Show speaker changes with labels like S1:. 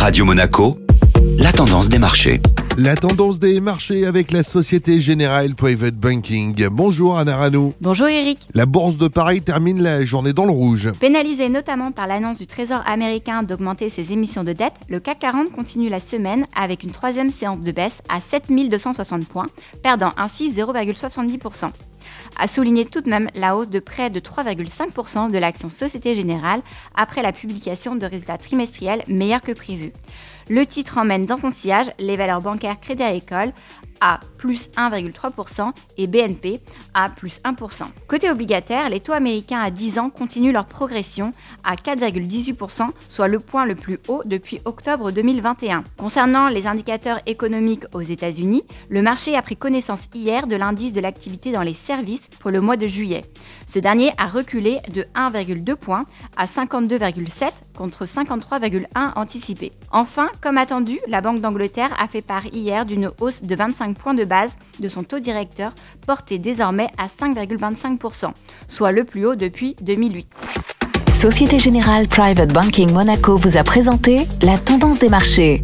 S1: Radio Monaco, la tendance des marchés.
S2: La tendance des marchés avec la Société Générale Private Banking. Bonjour Anna Rano.
S3: Bonjour Eric.
S2: La bourse de Paris termine la journée dans le rouge.
S3: Pénalisé notamment par l'annonce du Trésor américain d'augmenter ses émissions de dette, le CAC 40 continue la semaine avec une troisième séance de baisse à 7260 points, perdant ainsi 0,70%. A souligné tout de même la hausse de près de 3,5% de l'action Société Générale après la publication de résultats trimestriels meilleurs que prévu. Le titre emmène dans son sillage les valeurs bancaires Crédit Agricole à plus 1,3% et BNP à plus 1%. Côté obligataire, les taux américains à 10 ans continuent leur progression à 4,18%, soit le point le plus haut depuis octobre 2021. Concernant les indicateurs économiques aux États-Unis, le marché a pris connaissance hier de l'indice de l'activité dans les services pour le mois de juillet. Ce dernier a reculé de 1,2 points à 52,7 contre 53,1 anticipé. Enfin, comme attendu, la Banque d'Angleterre a fait part hier d'une hausse de 25 points de base de son taux directeur, porté désormais à 5,25%, soit le plus haut depuis 2008.
S4: Société Générale Private Banking Monaco vous a présenté la tendance des marchés.